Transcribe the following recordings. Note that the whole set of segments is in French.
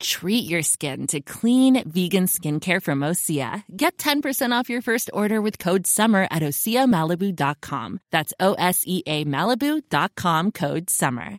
Treat your skin to clean vegan skincare from Osea. Get 10% off your first order with code SUMMER at OseaMalibu.com. That's O S E A Malibu.com code SUMMER.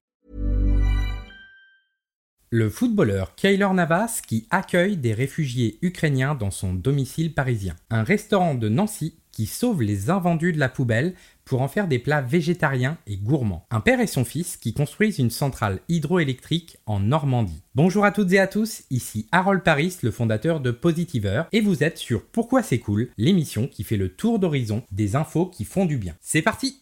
Le footballeur Kaylor Navas qui accueille des réfugiés ukrainiens dans son domicile parisien. Un restaurant de Nancy qui sauve les invendus de la poubelle pour en faire des plats végétariens et gourmands. Un père et son fils qui construisent une centrale hydroélectrique en Normandie. Bonjour à toutes et à tous, ici Harold Paris, le fondateur de Positiver, et vous êtes sur Pourquoi c'est cool, l'émission qui fait le tour d'horizon des infos qui font du bien. C'est parti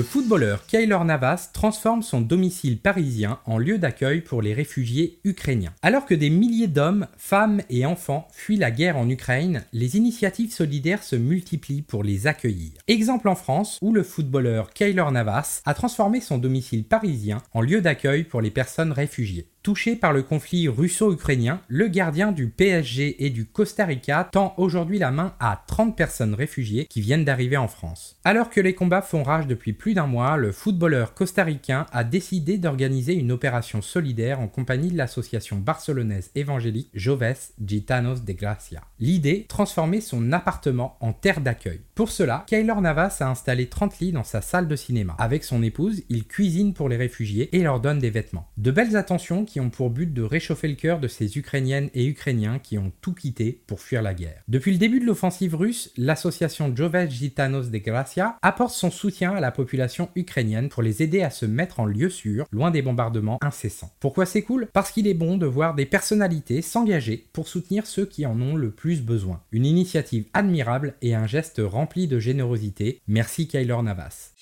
Le footballeur Kaylor Navas transforme son domicile parisien en lieu d'accueil pour les réfugiés ukrainiens. Alors que des milliers d'hommes, femmes et enfants fuient la guerre en Ukraine, les initiatives solidaires se multiplient pour les accueillir. Exemple en France où le footballeur Kaylor Navas a transformé son domicile parisien en lieu d'accueil pour les personnes réfugiées. Touché par le conflit russo-ukrainien, le gardien du PSG et du Costa Rica tend aujourd'hui la main à 30 personnes réfugiées qui viennent d'arriver en France. Alors que les combats font rage depuis plus d'un mois, le footballeur costaricain a décidé d'organiser une opération solidaire en compagnie de l'association barcelonaise évangélique Joves Gitanos de Gracia. L'idée, transformer son appartement en terre d'accueil. Pour cela, Kaylor Navas a installé 30 lits dans sa salle de cinéma. Avec son épouse, il cuisine pour les réfugiés et leur donne des vêtements. De belles attentions qui ont pour but de réchauffer le cœur de ces Ukrainiennes et Ukrainiens qui ont tout quitté pour fuir la guerre. Depuis le début de l'offensive russe, l'association Joves Gitanos de Gracia apporte son soutien à la population ukrainienne pour les aider à se mettre en lieu sûr, loin des bombardements incessants. Pourquoi c'est cool? Parce qu'il est bon de voir des personnalités s'engager pour soutenir ceux qui en ont le plus besoin. Une initiative admirable et un geste rempli de générosité. Merci Kaylor Navas.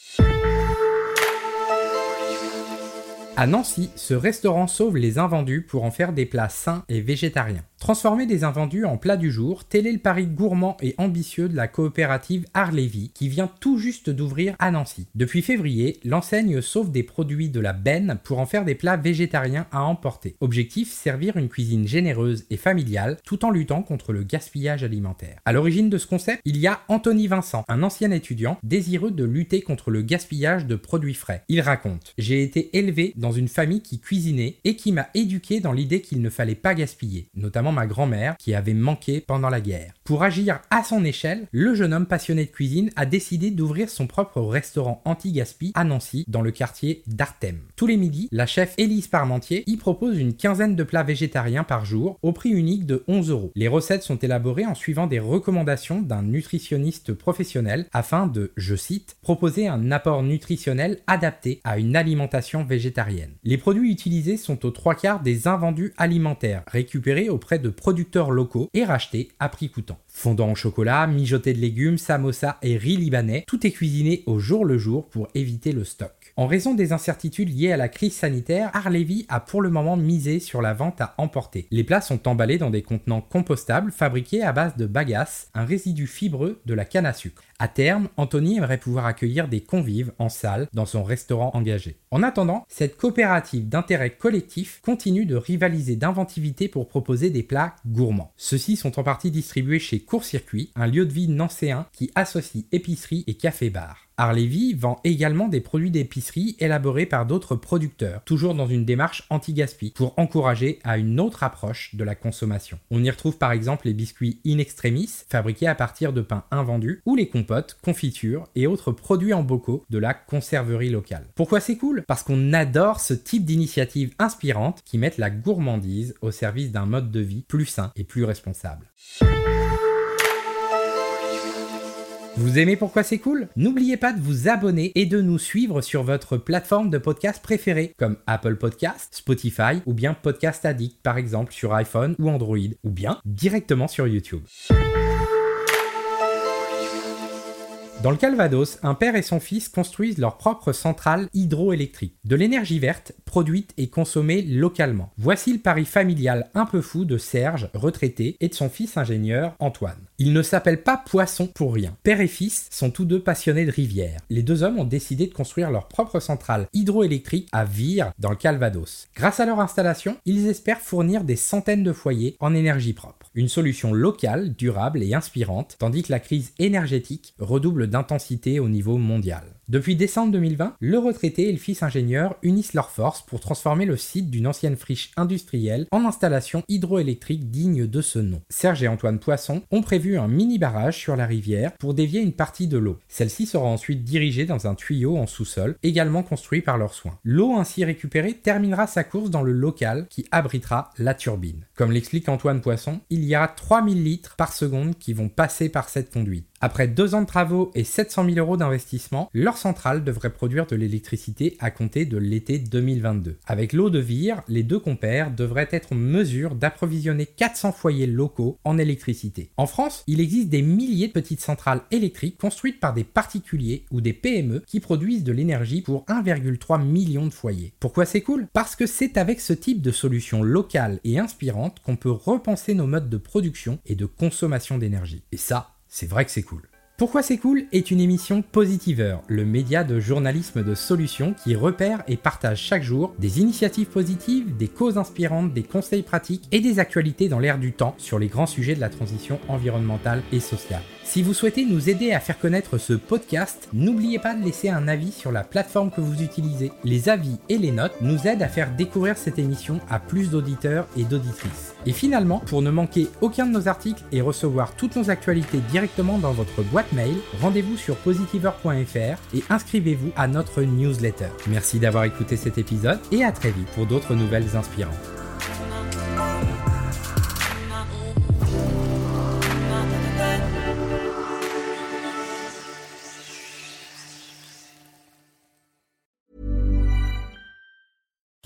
À Nancy, ce restaurant sauve les invendus pour en faire des plats sains et végétariens. Transformer des invendus en plats du jour, tel est le pari gourmand et ambitieux de la coopérative Arlevi qui vient tout juste d'ouvrir à Nancy. Depuis février, l'enseigne sauve des produits de la benne pour en faire des plats végétariens à emporter. Objectif servir une cuisine généreuse et familiale tout en luttant contre le gaspillage alimentaire. À l'origine de ce concept, il y a Anthony Vincent, un ancien étudiant désireux de lutter contre le gaspillage de produits frais. Il raconte J'ai été élevé dans une famille qui cuisinait et qui m'a éduqué dans l'idée qu'il ne fallait pas gaspiller, notamment ma grand-mère qui avait manqué pendant la guerre. Pour agir à son échelle, le jeune homme passionné de cuisine a décidé d'ouvrir son propre restaurant anti-gaspi à Nancy, dans le quartier d'Artem. Tous les midis, la chef Élise Parmentier y propose une quinzaine de plats végétariens par jour au prix unique de 11 euros. Les recettes sont élaborées en suivant des recommandations d'un nutritionniste professionnel afin de, je cite, proposer un apport nutritionnel adapté à une alimentation végétarienne. Les produits utilisés sont aux trois quarts des invendus alimentaires récupérés auprès de producteurs locaux et rachetés à prix coûtant. Fondant au chocolat, mijoté de légumes, samosa et riz libanais, tout est cuisiné au jour le jour pour éviter le stock. En raison des incertitudes liées à la crise sanitaire, Arlevi a pour le moment misé sur la vente à emporter. Les plats sont emballés dans des contenants compostables fabriqués à base de bagasse, un résidu fibreux de la canne à sucre. À terme, Anthony aimerait pouvoir accueillir des convives en salle dans son restaurant engagé. En attendant, cette coopérative d'intérêt collectif continue de rivaliser d'inventivité pour proposer des plats gourmands. Ceux-ci sont en partie distribués chez Court Circuit, un lieu de vie nancéen qui associe épicerie et café-bar. Arlevi vend également des produits d'épicerie élaborés par d'autres producteurs, toujours dans une démarche anti-gaspi, pour encourager à une autre approche de la consommation. On y retrouve par exemple les biscuits in extremis, fabriqués à partir de pain invendu, ou les compotes, confitures et autres produits en bocaux de la conserverie locale. Pourquoi c'est cool? Parce qu'on adore ce type d'initiatives inspirantes qui mettent la gourmandise au service d'un mode de vie plus sain et plus responsable. Vous aimez pourquoi c'est cool? N'oubliez pas de vous abonner et de nous suivre sur votre plateforme de podcast préférée, comme Apple Podcast, Spotify ou bien Podcast Addict par exemple sur iPhone ou Android, ou bien directement sur YouTube. Dans le Calvados, un père et son fils construisent leur propre centrale hydroélectrique, de l'énergie verte produite et consommée localement. Voici le pari familial un peu fou de Serge, retraité, et de son fils ingénieur, Antoine. Ils ne s'appellent pas Poisson pour rien. Père et fils sont tous deux passionnés de rivières. Les deux hommes ont décidé de construire leur propre centrale hydroélectrique à Vire, dans le Calvados. Grâce à leur installation, ils espèrent fournir des centaines de foyers en énergie propre. Une solution locale, durable et inspirante, tandis que la crise énergétique redouble d'intensité au niveau mondial. Depuis décembre 2020, le retraité et le fils ingénieur unissent leurs forces pour transformer le site d'une ancienne friche industrielle en installation hydroélectrique digne de ce nom. Serge et Antoine Poisson ont prévu un mini barrage sur la rivière pour dévier une partie de l'eau. Celle-ci sera ensuite dirigée dans un tuyau en sous-sol, également construit par leurs soins. L'eau ainsi récupérée terminera sa course dans le local qui abritera la turbine. Comme l'explique Antoine Poisson, il y aura 3000 litres par seconde qui vont passer par cette conduite. Après deux ans de travaux et 700 000 euros d'investissement, leur centrale devrait produire de l'électricité à compter de l'été 2022. Avec l'eau de Vire, les deux compères devraient être en mesure d'approvisionner 400 foyers locaux en électricité. En France, il existe des milliers de petites centrales électriques construites par des particuliers ou des PME qui produisent de l'énergie pour 1,3 million de foyers. Pourquoi c'est cool? Parce que c'est avec ce type de solution locale et inspirante qu'on peut repenser nos modes de production et de consommation d'énergie. Et ça, c'est vrai que c'est cool. Pourquoi c'est cool est une émission Positiveur, le média de journalisme de solutions qui repère et partage chaque jour des initiatives positives, des causes inspirantes, des conseils pratiques et des actualités dans l'air du temps sur les grands sujets de la transition environnementale et sociale. Si vous souhaitez nous aider à faire connaître ce podcast, n'oubliez pas de laisser un avis sur la plateforme que vous utilisez. Les avis et les notes nous aident à faire découvrir cette émission à plus d'auditeurs et d'auditrices. Et finalement, pour ne manquer aucun de nos articles et recevoir toutes nos actualités directement dans votre boîte mail, rendez-vous sur positiver.fr et inscrivez-vous à notre newsletter. Merci d'avoir écouté cet épisode et à très vite pour d'autres nouvelles inspirantes.